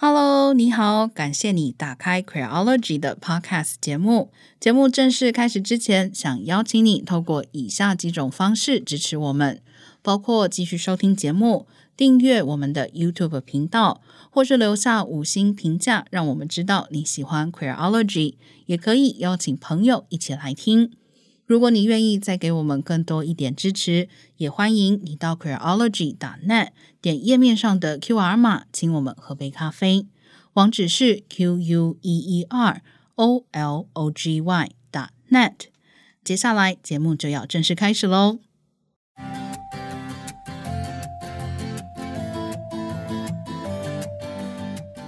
Hello，你好，感谢你打开 Queerology 的 Podcast 节目。节目正式开始之前，想邀请你透过以下几种方式支持我们，包括继续收听节目、订阅我们的 YouTube 频道，或是留下五星评价，让我们知道你喜欢 Queerology。也可以邀请朋友一起来听。如果你愿意再给我们更多一点支持，也欢迎你到 Queerology.net 点页面上的 QR 码，请我们喝杯咖啡。网址是 Q U E E R O L O G Y 打 .net。接下来节目就要正式开始喽。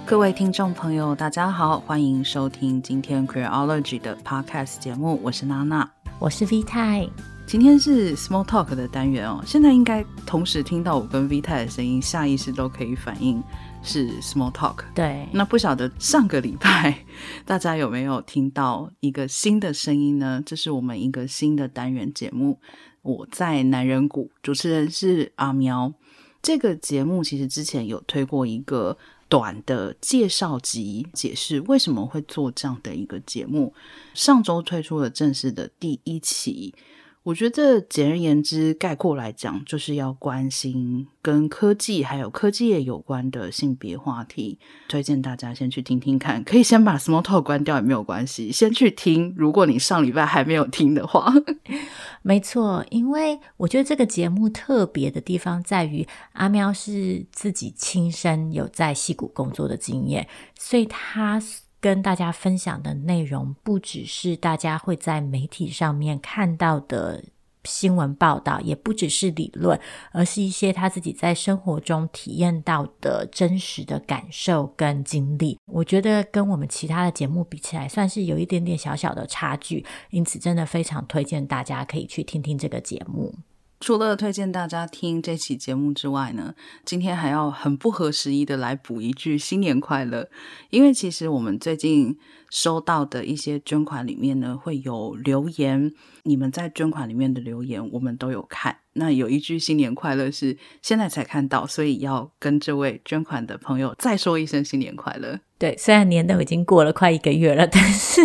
各位听众朋友，大家好，欢迎收听今天 Queerology 的 Podcast 节目，我是娜娜。我是 V 太，今天是 Small Talk 的单元哦。现在应该同时听到我跟 V 太的声音，下意识都可以反应是 Small Talk。对，那不晓得上个礼拜大家有没有听到一个新的声音呢？这是我们一个新的单元节目。我在男人谷，主持人是阿喵。这个节目其实之前有推过一个。短的介绍集，解释为什么会做这样的一个节目。上周推出了正式的第一期。我觉得简而言之，概括来讲，就是要关心跟科技还有科技业有关的性别话题。推荐大家先去听听看，可以先把 Small Talk 关掉也没有关系，先去听。如果你上礼拜还没有听的话，没错，因为我觉得这个节目特别的地方在于，阿喵是自己亲身有在戏谷工作的经验，所以他。跟大家分享的内容不只是大家会在媒体上面看到的新闻报道，也不只是理论，而是一些他自己在生活中体验到的真实的感受跟经历。我觉得跟我们其他的节目比起来，算是有一点点小小的差距，因此真的非常推荐大家可以去听听这个节目。除了推荐大家听这期节目之外呢，今天还要很不合时宜的来补一句新年快乐，因为其实我们最近收到的一些捐款里面呢，会有留言，你们在捐款里面的留言我们都有看。那有一句新年快乐是现在才看到，所以要跟这位捐款的朋友再说一声新年快乐。对，虽然年都已经过了快一个月了，但是。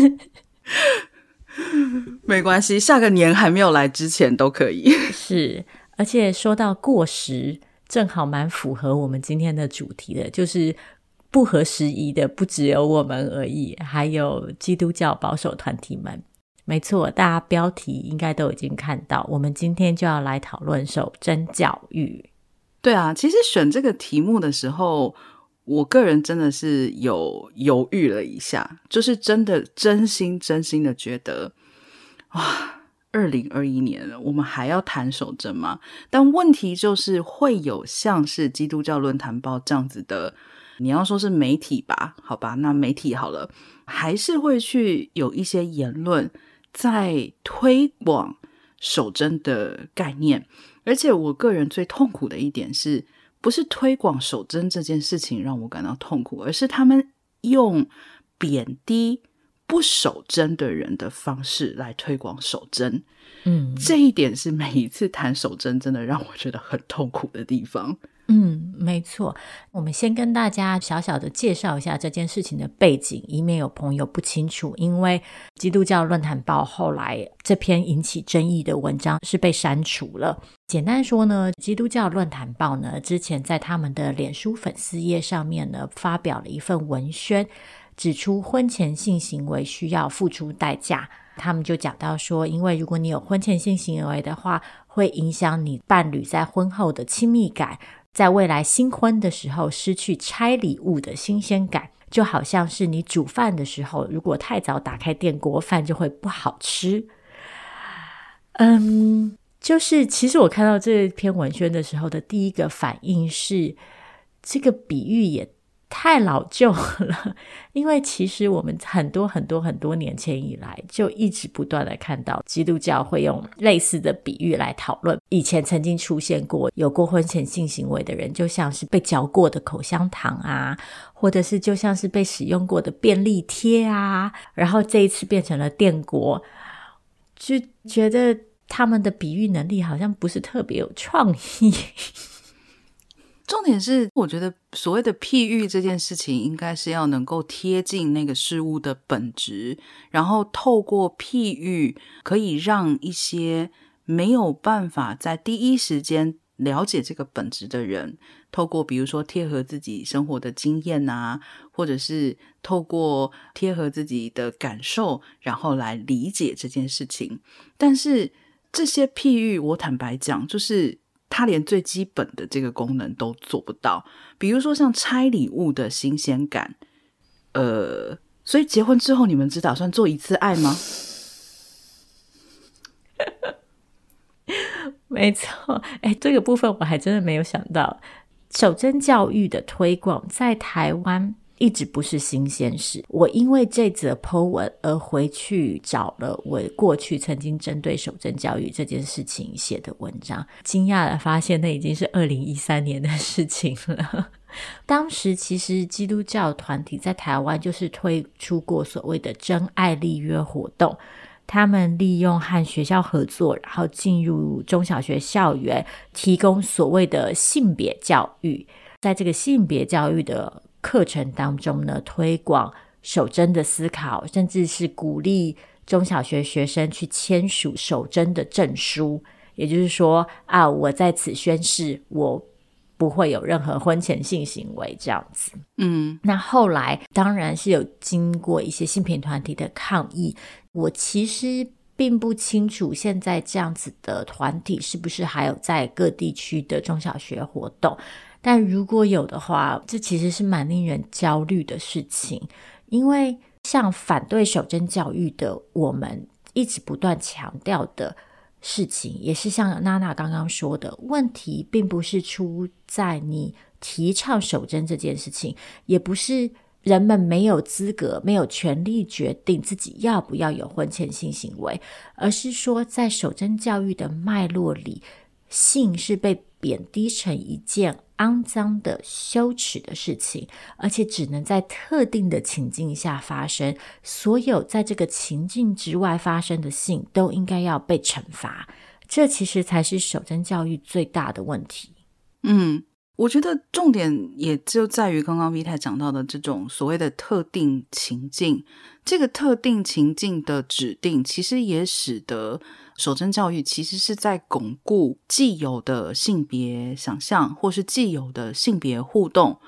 没关系，下个年还没有来之前都可以。是，而且说到过时，正好蛮符合我们今天的主题的，就是不合时宜的不只有我们而已，还有基督教保守团体们。没错，大家标题应该都已经看到，我们今天就要来讨论守贞教育。对啊，其实选这个题目的时候，我个人真的是有犹豫了一下，就是真的真心真心的觉得，哇，二零二一年了，我们还要谈守贞吗？但问题就是会有像是基督教论坛报这样子的，你要说是媒体吧，好吧，那媒体好了，还是会去有一些言论在推广守贞的概念，而且我个人最痛苦的一点是。不是推广守贞这件事情让我感到痛苦，而是他们用贬低不守贞的人的方式来推广守贞。嗯，这一点是每一次谈守贞真的让我觉得很痛苦的地方。嗯，没错。我们先跟大家小小的介绍一下这件事情的背景，以免有朋友不清楚。因为基督教论坛报后来这篇引起争议的文章是被删除了。简单说呢，基督教论坛报呢之前在他们的脸书粉丝页上面呢发表了一份文宣，指出婚前性行为需要付出代价。他们就讲到说，因为如果你有婚前性行为的话，会影响你伴侣在婚后的亲密感。在未来新婚的时候失去拆礼物的新鲜感，就好像是你煮饭的时候，如果太早打开电锅，饭就会不好吃。嗯，就是其实我看到这篇文宣的时候的第一个反应是，这个比喻也太老旧了，因为其实我们很多很多很多年前以来就一直不断的看到基督教会用类似的比喻来讨论。以前曾经出现过有过婚前性行为的人，就像是被嚼过的口香糖啊，或者是就像是被使用过的便利贴啊，然后这一次变成了电锅，就觉得他们的比喻能力好像不是特别有创意。重点是，我觉得所谓的譬喻这件事情，应该是要能够贴近那个事物的本质，然后透过譬喻，可以让一些没有办法在第一时间了解这个本质的人，透过比如说贴合自己生活的经验啊，或者是透过贴合自己的感受，然后来理解这件事情。但是这些譬喻，我坦白讲，就是。他连最基本的这个功能都做不到，比如说像拆礼物的新鲜感，呃，所以结婚之后你们只打算做一次爱吗？没错，哎，这个部分我还真的没有想到，守贞教育的推广在台湾。一直不是新鲜事。我因为这则 po 文而回去找了我过去曾经针对守正教育这件事情写的文章，惊讶地发现那已经是二零一三年的事情了。当时其实基督教团体在台湾就是推出过所谓的真爱立约活动，他们利用和学校合作，然后进入中小学校园，提供所谓的性别教育，在这个性别教育的。课程当中呢，推广守真的思考，甚至是鼓励中小学学生去签署守真的证书。也就是说啊，我在此宣誓，我不会有任何婚前性行为这样子。嗯，那后来当然是有经过一些性平团体的抗议。我其实并不清楚现在这样子的团体是不是还有在各地区的中小学活动。但如果有的话，这其实是蛮令人焦虑的事情，因为像反对守贞教育的我们一直不断强调的事情，也是像娜娜刚刚说的，问题并不是出在你提倡守贞这件事情，也不是人们没有资格、没有权利决定自己要不要有婚前性行为，而是说在守贞教育的脉络里，性是被贬低成一件肮脏的、羞耻的事情，而且只能在特定的情境下发生。所有在这个情境之外发生的性，都应该要被惩罚。这其实才是守贞教育最大的问题。嗯，我觉得重点也就在于刚刚 V 太讲到的这种所谓的特定情境。这个特定情境的指定，其实也使得。守贞教育其实是在巩固既有的性别想象，或是既有的性别互动，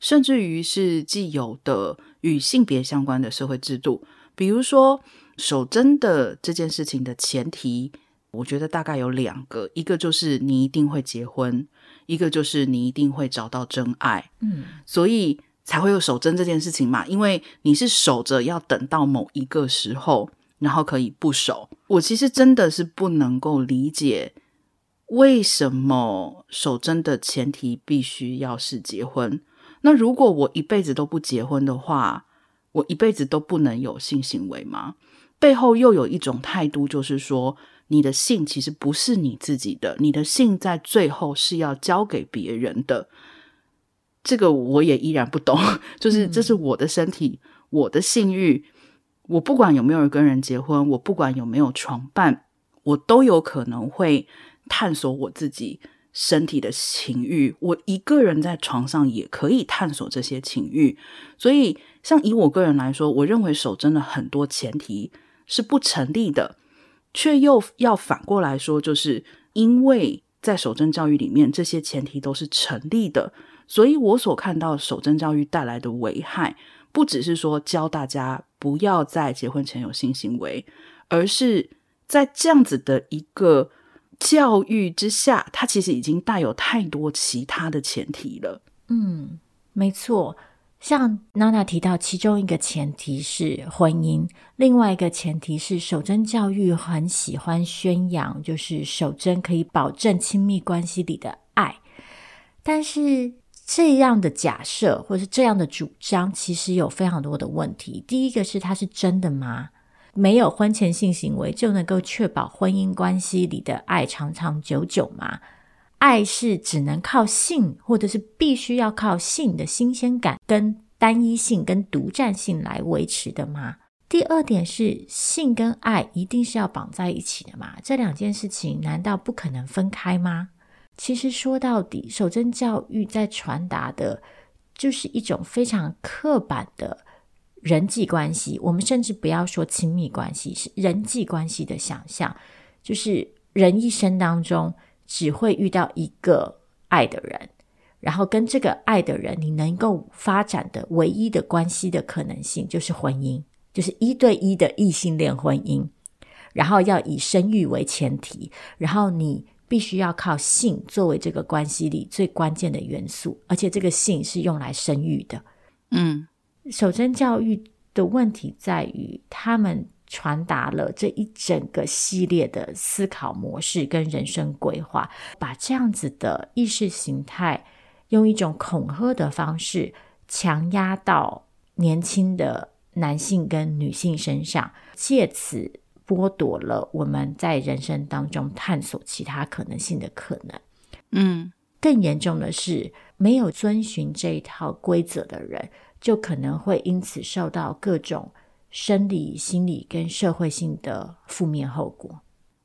甚至于是既有的与性别相关的社会制度。比如说，守贞的这件事情的前提，我觉得大概有两个：一个就是你一定会结婚，一个就是你一定会找到真爱。嗯，所以才会有守贞这件事情嘛，因为你是守着要等到某一个时候。然后可以不守，我其实真的是不能够理解为什么守贞的前提必须要是结婚。那如果我一辈子都不结婚的话，我一辈子都不能有性行为吗？背后又有一种态度，就是说你的性其实不是你自己的，你的性在最后是要交给别人的。这个我也依然不懂，就是这是我的身体，嗯、我的性欲。我不管有没有跟人结婚，我不管有没有床伴，我都有可能会探索我自己身体的情欲。我一个人在床上也可以探索这些情欲。所以，像以我个人来说，我认为守贞的很多前提是不成立的，却又要反过来说，就是因为在守贞教育里面，这些前提都是成立的，所以我所看到守贞教育带来的危害。不只是说教大家不要在结婚前有性行为，而是在这样子的一个教育之下，它其实已经带有太多其他的前提了。嗯，没错。像娜娜提到，其中一个前提是婚姻，另外一个前提是守贞教育很喜欢宣扬，就是守贞可以保证亲密关系里的爱，但是。这样的假设或是这样的主张，其实有非常多的问题。第一个是，它是真的吗？没有婚前性行为就能够确保婚姻关系里的爱长长久久吗？爱是只能靠性，或者是必须要靠性的新鲜感、跟单一性、跟独占性来维持的吗？第二点是，性跟爱一定是要绑在一起的吗？这两件事情难道不可能分开吗？其实说到底，守贞教育在传达的，就是一种非常刻板的人际关系。我们甚至不要说亲密关系，是人际关系的想象，就是人一生当中只会遇到一个爱的人，然后跟这个爱的人，你能够发展的唯一的关系的可能性，就是婚姻，就是一对一的异性恋婚姻，然后要以生育为前提，然后你。必须要靠性作为这个关系里最关键的元素，而且这个性是用来生育的。嗯，守贞教育的问题在于，他们传达了这一整个系列的思考模式跟人生规划，把这样子的意识形态用一种恐吓的方式强压到年轻的男性跟女性身上，借此。剥夺了我们在人生当中探索其他可能性的可能。嗯，更严重的是，没有遵循这一套规则的人，就可能会因此受到各种生理、心理跟社会性的负面后果。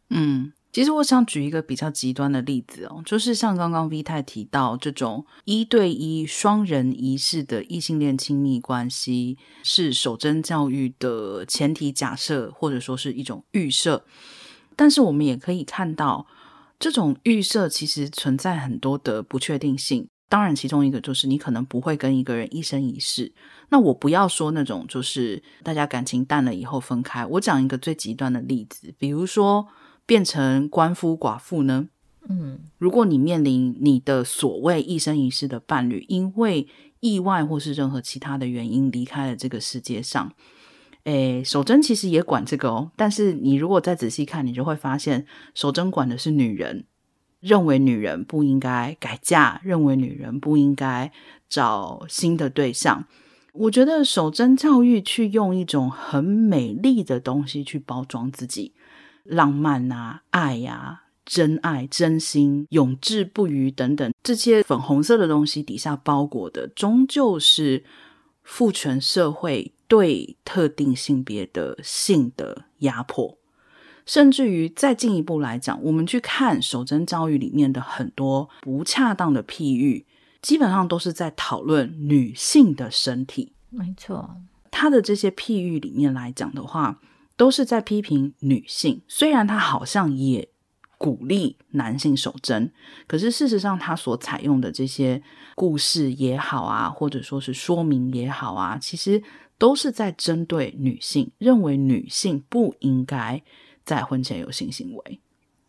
嗯。其实我想举一个比较极端的例子哦，就是像刚刚 V 太提到这种一对一双人仪式的异性恋亲密关系，是守贞教育的前提假设，或者说是一种预设。但是我们也可以看到，这种预设其实存在很多的不确定性。当然，其中一个就是你可能不会跟一个人一生一世。那我不要说那种就是大家感情淡了以后分开。我讲一个最极端的例子，比如说。变成官夫寡妇呢？嗯，如果你面临你的所谓一生一世的伴侣，因为意外或是任何其他的原因离开了这个世界上，诶，守贞其实也管这个哦。但是你如果再仔细看，你就会发现，守贞管的是女人，认为女人不应该改嫁，认为女人不应该找新的对象。我觉得守贞教育去用一种很美丽的东西去包装自己。浪漫啊，爱呀、啊，真爱、真心、永志不渝等等，这些粉红色的东西底下包裹的，终究是父权社会对特定性别的性的压迫。甚至于再进一步来讲，我们去看守贞教育里面的很多不恰当的譬喻，基本上都是在讨论女性的身体。没错，他的这些譬喻里面来讲的话。都是在批评女性，虽然他好像也鼓励男性守贞，可是事实上他所采用的这些故事也好啊，或者说是说明也好啊，其实都是在针对女性，认为女性不应该在婚前有性行为。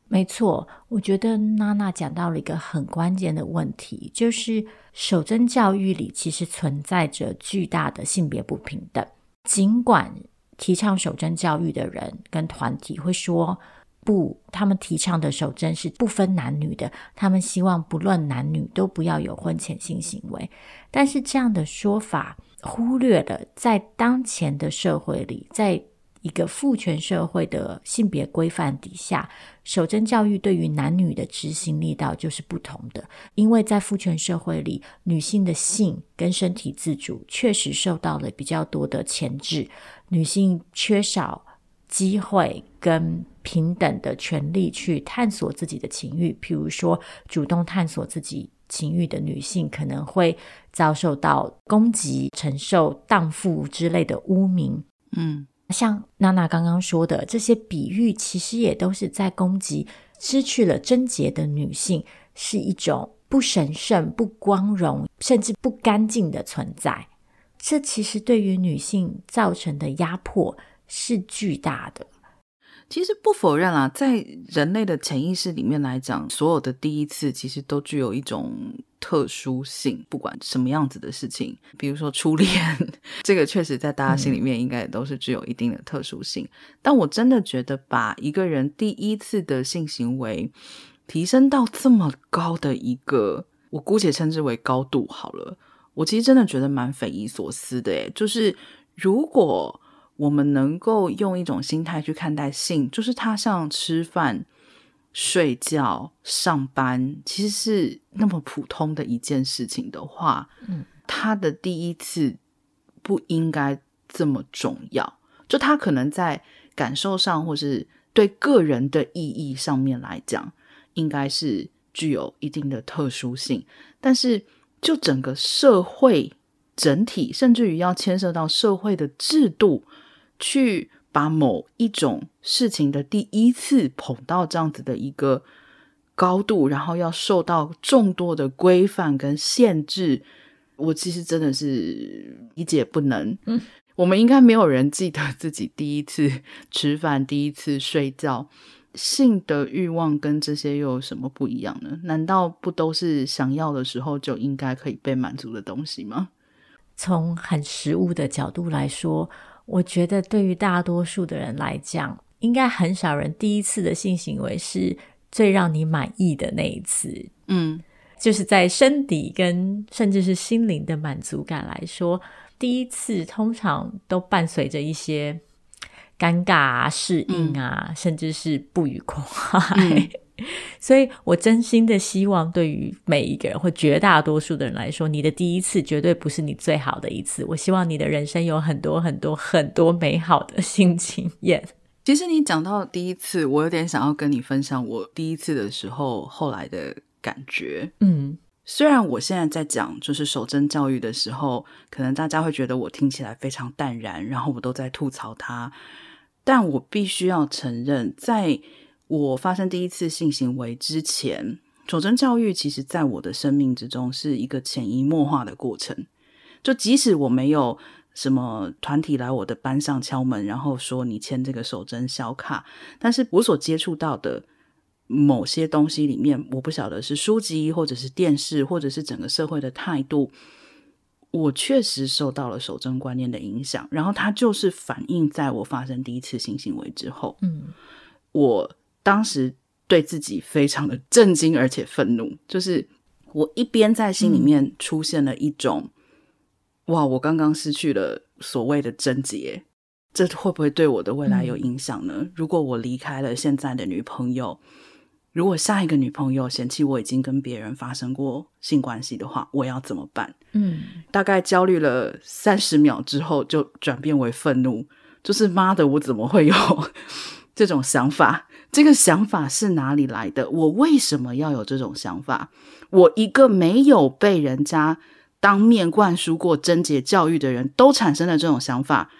没错，我觉得娜娜讲到了一个很关键的问题，就是守贞教育里其实存在着巨大的性别不平等，尽管。提倡守贞教育的人跟团体会说不，他们提倡的守贞是不分男女的，他们希望不论男女都不要有婚前性行为。但是这样的说法忽略了在当前的社会里，在一个父权社会的性别规范底下，守贞教育对于男女的执行力道就是不同的。因为在父权社会里，女性的性跟身体自主确实受到了比较多的钳制，女性缺少机会跟平等的权利去探索自己的情欲。譬如说，主动探索自己情欲的女性可能会遭受到攻击、承受荡妇之类的污名。嗯。像娜娜刚刚说的，这些比喻其实也都是在攻击失去了贞洁的女性是一种不神圣、不光荣，甚至不干净的存在。这其实对于女性造成的压迫是巨大的。其实不否认啦，在人类的潜意识里面来讲，所有的第一次其实都具有一种特殊性，不管什么样子的事情，比如说初恋，这个确实在大家心里面应该也都是具有一定的特殊性。嗯。但我真的觉得，把一个人第一次的性行为提升到这么高的一个，我姑且称之为高度好了，我其实真的觉得蛮匪夷所思的。诶，就是如果。我们能够用一种心态去看待性，就是它像吃饭、睡觉、上班，其实是那么普通的一件事情的话，嗯，他的第一次不应该这么重要。就他可能在感受上，或是对个人的意义上面来讲，应该是具有一定的特殊性，但是就整个社会整体，甚至于要牵涉到社会的制度，去把某一种事情的第一次捧到这样子的一个高度，然后要受到众多的规范跟限制，我其实真的是理解不能。嗯，我们应该没有人记得自己第一次吃饭，第一次睡觉。性的欲望跟这些又有什么不一样呢？难道不都是想要的时候就应该可以被满足的东西吗？从很实物的角度来说，我觉得对于大多数的人来讲，应该很少人第一次的性行为是最让你满意的那一次。嗯，就是在身体跟甚至是心灵的满足感来说，第一次通常都伴随着一些。尴尬啊，适应啊，嗯、甚至是不愉快。嗯、所以我真心的希望，对于每一个人或绝大多数的人来说，你的第一次绝对不是你最好的一次。我希望你的人生有很多很多很多美好的新经验。其实你讲到第一次，我有点想要跟你分享我第一次的时候后来的感觉。嗯，虽然我现在在讲就是守贞教育的时候，可能大家会觉得我听起来非常淡然，然后我都在吐槽他。但我必须要承认，在我发生第一次性行为之前，守贞教育其实在我的生命之中是一个潜移默化的过程。就即使我没有什么团体来我的班上敲门，然后说你签这个守贞小卡，但是我所接触到的某些东西里面，我不晓得是书籍，或者是电视，或者是整个社会的态度。我确实受到了守贞观念的影响，然后它就是反映在我发生第一次性行为之后。嗯，我当时对自己非常的震惊而且愤怒，就是我一边在心里面出现了一种，嗯、哇，我刚刚失去了所谓的贞洁，这会不会对我的未来有影响呢？嗯、如果我离开了现在的女朋友，如果下一个女朋友嫌弃我已经跟别人发生过性关系的话，我要怎么办？嗯，大概焦虑了三十秒之后，就转变为愤怒，就是妈的，我怎么会有 这种想法？这个想法是哪里来的？我为什么要有这种想法？我一个没有被人家当面灌输过贞洁教育的人都产生了这种想法，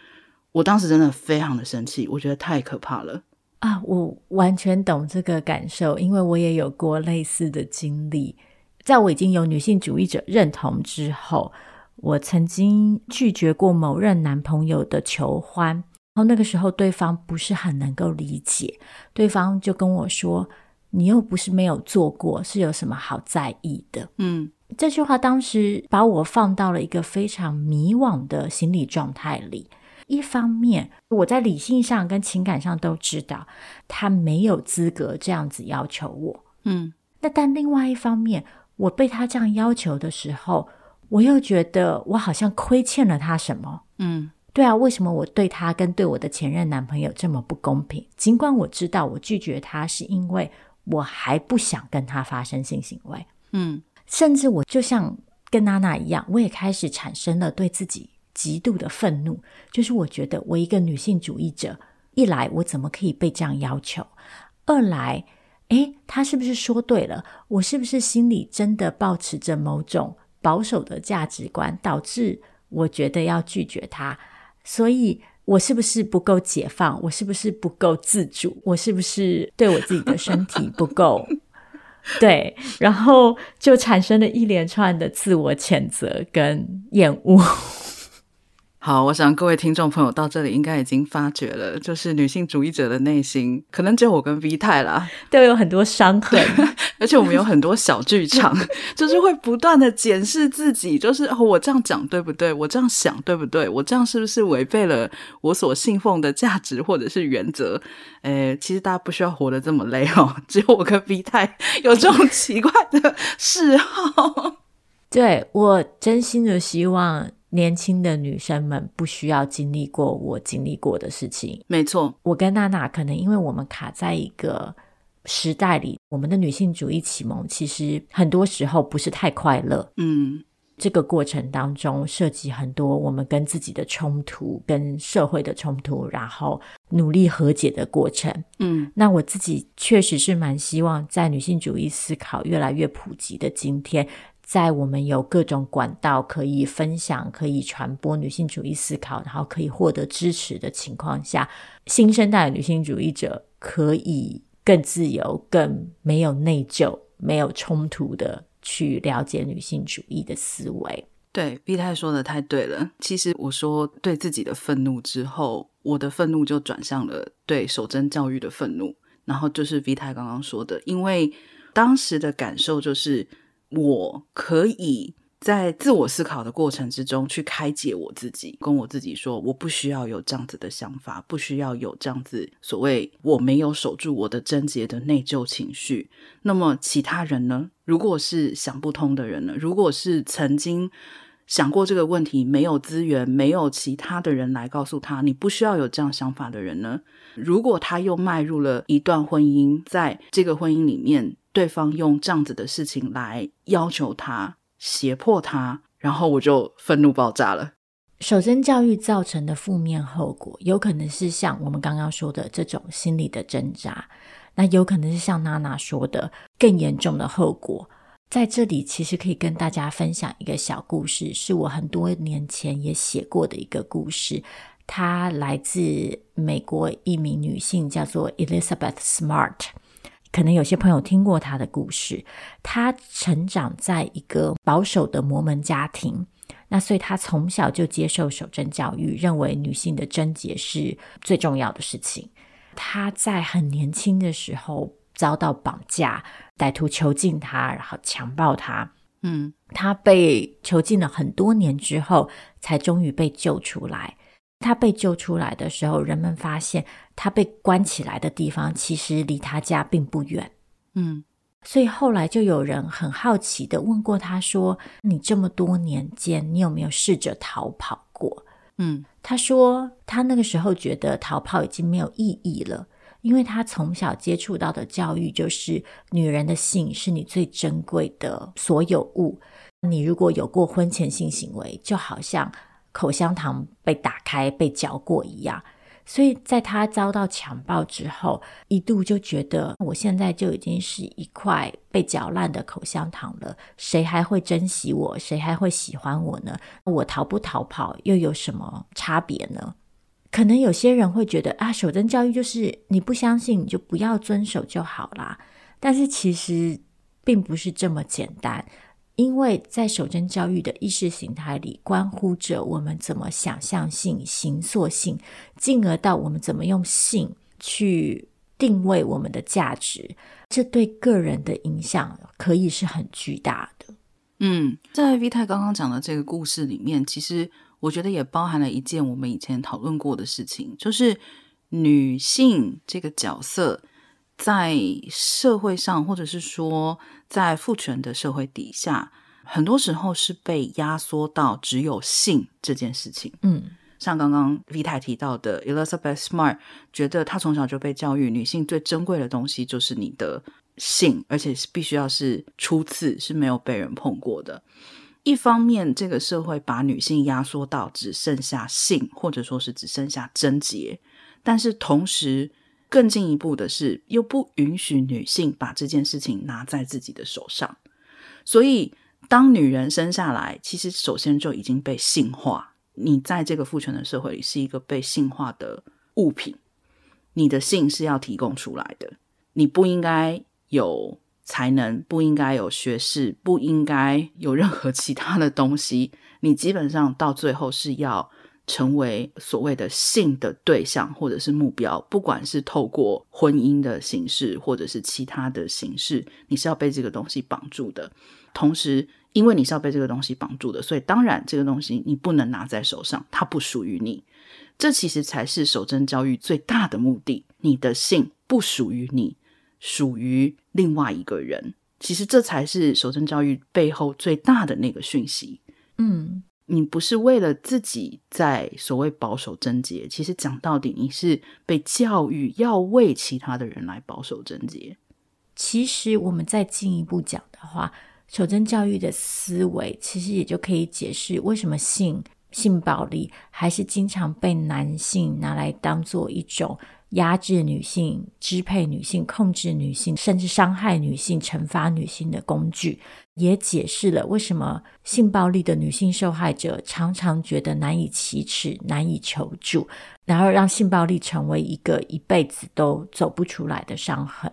我当时真的非常的生气，我觉得太可怕了。啊，我完全懂这个感受，因为我也有过类似的经历。在我已经有女性主义者认同之后，我曾经拒绝过某任男朋友的求欢，然后那个时候对方不是很能够理解，对方就跟我说：“你又不是没有做过，是有什么好在意的？”嗯，这句话当时把我放到了一个非常迷惘的心理状态里。一方面，我在理性上跟情感上都知道他没有资格这样子要求我，嗯，那但另外一方面，我被他这样要求的时候，我又觉得我好像亏欠了他什么，嗯，对啊，为什么我对他跟对我的前任男朋友这么不公平？尽管我知道我拒绝他是因为我还不想跟他发生性行为，嗯，甚至我就像跟娜娜一样，我也开始产生了对自己。极度的愤怒，就是我觉得我一个女性主义者，一来我怎么可以被这样要求？二来，诶，他是不是说对了？我是不是心里真的抱持着某种保守的价值观，导致我觉得要拒绝他？所以，我是不是不够解放？我是不是不够自主？我是不是对我自己的身体不够？对，然后就产生了一连串的自我谴责跟厌恶。好，我想各位听众朋友到这里应该已经发觉了，就是女性主义者的内心，可能只有我跟 V 太啦，都有很多伤痕，而且我们有很多小剧场，就是会不断的检视自己，就是哦，我这样讲对不对？我这样想对不对？我这样是不是违背了我所信奉的价值或者是原则？诶，其实大家不需要活得这么累哦，只有我跟 V 太有这种奇怪的嗜好。对，我真心的希望。年轻的女生们不需要经历过我经历过的事情。没错，我跟娜娜可能因为我们卡在一个时代里，我们的女性主义启蒙其实很多时候不是太快乐。嗯，这个过程当中涉及很多我们跟自己的冲突、跟社会的冲突，然后努力和解的过程。嗯，那我自己确实是蛮希望，在女性主义思考越来越普及的今天，在我们有各种管道可以分享、可以传播女性主义思考，然后可以获得支持的情况下，新生代女性主义者可以更自由、更没有内疚、没有冲突的。去了解女性主义的思维。对，V 太说的太对了。其实我说对自己的愤怒之后，我的愤怒就转向了对守贞教育的愤怒。然后就是 V 太刚刚说的，因为当时的感受就是我可以。在自我思考的过程之中，去开解我自己，跟我自己说，我不需要有这样子的想法，不需要有这样子所谓我没有守住我的贞洁的内疚情绪。那么其他人呢？如果是想不通的人呢？如果是曾经想过这个问题，没有资源，没有其他的人来告诉他，你不需要有这样想法的人呢？如果他又迈入了一段婚姻，在这个婚姻里面，对方用这样子的事情来要求他。胁迫他，然后我就愤怒爆炸了。守贞教育造成的负面后果，有可能是像我们刚刚说的这种心理的挣扎，那有可能是像娜娜说的更严重的后果。在这里，其实可以跟大家分享一个小故事，是我很多年前也写过的一个故事。它来自美国一名女性，叫做 Elizabeth Smart。可能有些朋友听过他的故事，他成长在一个保守的摩门家庭，那所以他从小就接受守贞教育，认为女性的贞洁是最重要的事情。他在很年轻的时候遭到绑架，歹徒囚禁他，然后强暴他。嗯，他被囚禁了很多年之后，才终于被救出来。他被救出来的时候，人们发现他被关起来的地方其实离他家并不远。嗯，所以后来就有人很好奇的问过他说：“你这么多年间，你有没有试着逃跑过？”嗯，他说他那个时候觉得逃跑已经没有意义了，因为他从小接触到的教育就是女人的性是你最珍贵的所有物。你如果有过婚前性行为，就好像……口香糖被打开、被嚼过一样，所以在他遭到强暴之后，一度就觉得我现在就已经是一块被嚼烂的口香糖了，谁还会珍惜我？谁还会喜欢我呢？我逃不逃跑又有什么差别呢？可能有些人会觉得啊，守贞教育就是你不相信，你就不要遵守就好啦。但是其实并不是这么简单。因为在守贞教育的意识形态里，关乎着我们怎么想象性、形塑性，进而到我们怎么用性去定位我们的价值，这对个人的影响可以是很巨大的。嗯，在 V 太刚刚讲的这个故事里面，其实我觉得也包含了一件我们以前讨论过的事情，就是女性这个角色。在社会上，或者是说在父权的社会底下，很多时候是被压缩到只有性这件事情。嗯，像刚刚 V 太提到的，Elizabeth Smart 觉得她从小就被教育，女性最珍贵的东西就是你的性，而且是必须要是初次，是没有被人碰过的。一方面，这个社会把女性压缩到只剩下性，或者说是只剩下贞洁，但是同时。更进一步的是，又不允许女性把这件事情拿在自己的手上。所以，当女人生下来，其实首先就已经被性化。你在这个父权的社会里是一个被性化的物品，你的性是要提供出来的。你不应该有才能，不应该有学识，不应该有任何其他的东西。你基本上到最后是要。成为所谓的性的对象或者是目标，不管是透过婚姻的形式或者是其他的形式，你是要被这个东西绑住的。同时，因为你是要被这个东西绑住的，所以当然这个东西你不能拿在手上，它不属于你。这其实才是守贞教育最大的目的。你的性不属于你，属于另外一个人。其实这才是守贞教育背后最大的那个讯息。嗯。你不是为了自己在所谓保守贞洁，其实讲到底，你是被教育要为其他的人来保守贞洁。其实我们再进一步讲的话，守贞教育的思维，其实也就可以解释为什么性性暴力还是经常被男性拿来当做一种压制女性、支配女性、控制女性，甚至伤害女性、惩罚女性的工具，也解释了为什么性暴力的女性受害者常常觉得难以启齿、难以求助，然后让性暴力成为一个一辈子都走不出来的伤痕。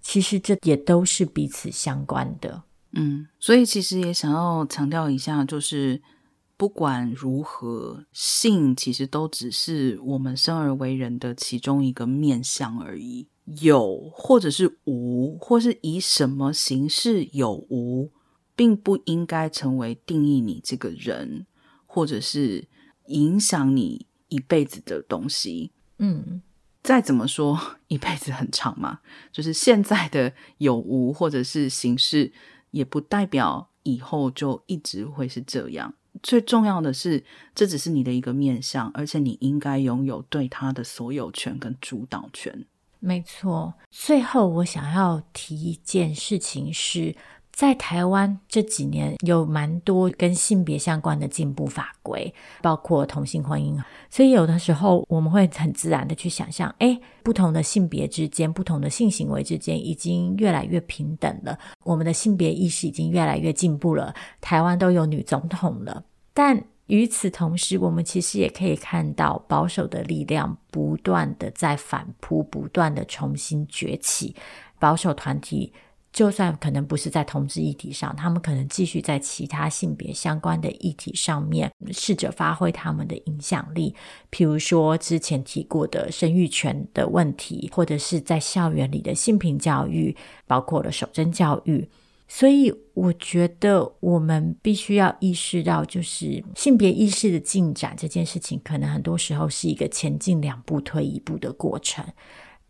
其实这也都是彼此相关的。嗯，所以其实也想要强调一下，就是。不管如何，性其实都只是我们生而为人的其中一个面向而已。有或者是无，或是以什么形式有无，并不应该成为定义你这个人，或者是影响你一辈子的东西。嗯，再怎么说，一辈子很长嘛，就是现在的有无或者是形式，也不代表以后就一直会是这样。最重要的是，这只是你的一个面相，而且你应该拥有对他的所有权跟主导权。没错。最后，我想要提一件事情是，在台湾这几年有蛮多跟性别相关的进步法规，包括同性婚姻。所以有的时候我们会很自然的去想象，诶，不同的性别之间、不同的性行为之间已经越来越平等了，我们的性别意识已经越来越进步了，台湾都有女总统了。但与此同时，我们其实也可以看到保守的力量不断的在反扑，不断的重新崛起。保守团体就算可能不是在同志议题上，他们可能继续在其他性别相关的议题上面试着发挥他们的影响力。譬如说之前提过的生育权的问题，或者是在校园里的性平教育，包括了守贞教育。所以，我觉得我们必须要意识到，就是性别意识的进展这件事情，可能很多时候是一个前进两步退一步的过程。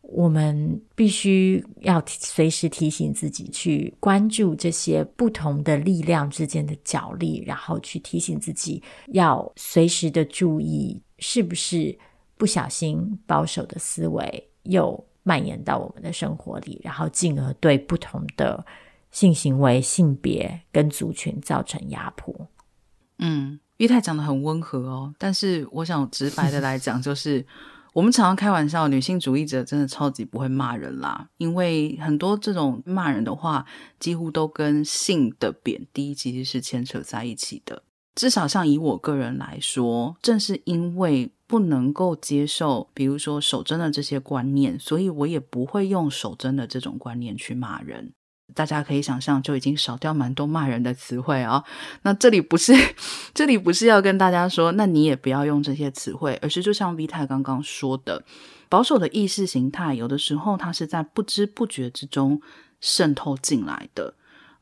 我们必须要随时提醒自己，去关注这些不同的力量之间的角力，然后去提醒自己要随时的注意，是不是不小心保守的思维又蔓延到我们的生活里，然后进而对不同的。性行为、性别跟族群造成压迫。嗯，玉泰讲得很温和哦，但是我想直白的来讲，就是我们常常开玩笑，女性主义者真的超级不会骂人啦，因为很多这种骂人的话，几乎都跟性的贬低其实是牵扯在一起的。至少像以我个人来说，正是因为不能够接受，比如说守贞的这些观念，所以我也不会用守贞的这种观念去骂人。大家可以想象，就已经少掉蛮多骂人的词汇啊。那这里不是，这里不是要跟大家说，那你也不要用这些词汇，而是就像 V 太刚刚说的，保守的意识形态，有的时候它是在不知不觉之中渗透进来的，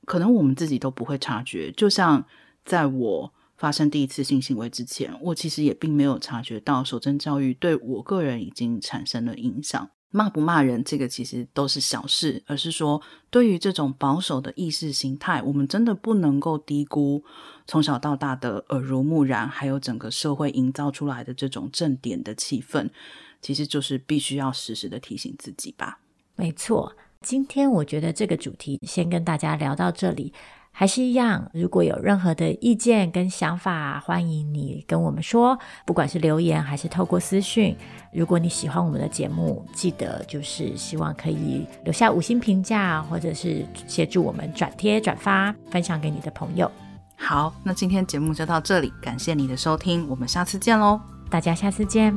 可能我们自己都不会察觉。就像在我发生第一次性行为之前，我其实也并没有察觉到守贞教育对我个人已经产生了影响。骂不骂人，这个其实都是小事，而是说，对于这种保守的意识形态，我们真的不能够低估从小到大的耳濡目染，还有整个社会营造出来的这种正点的气氛，其实就是必须要时时的提醒自己吧。没错，今天我觉得这个主题先跟大家聊到这里。还是一样，如果有任何的意见跟想法，欢迎你跟我们说，不管是留言还是透过私讯。如果你喜欢我们的节目，记得就是希望可以留下五星评价，或者是协助我们转贴、转发、分享给你的朋友。好，那今天节目就到这里，感谢你的收听，我们下次见喽，大家下次见。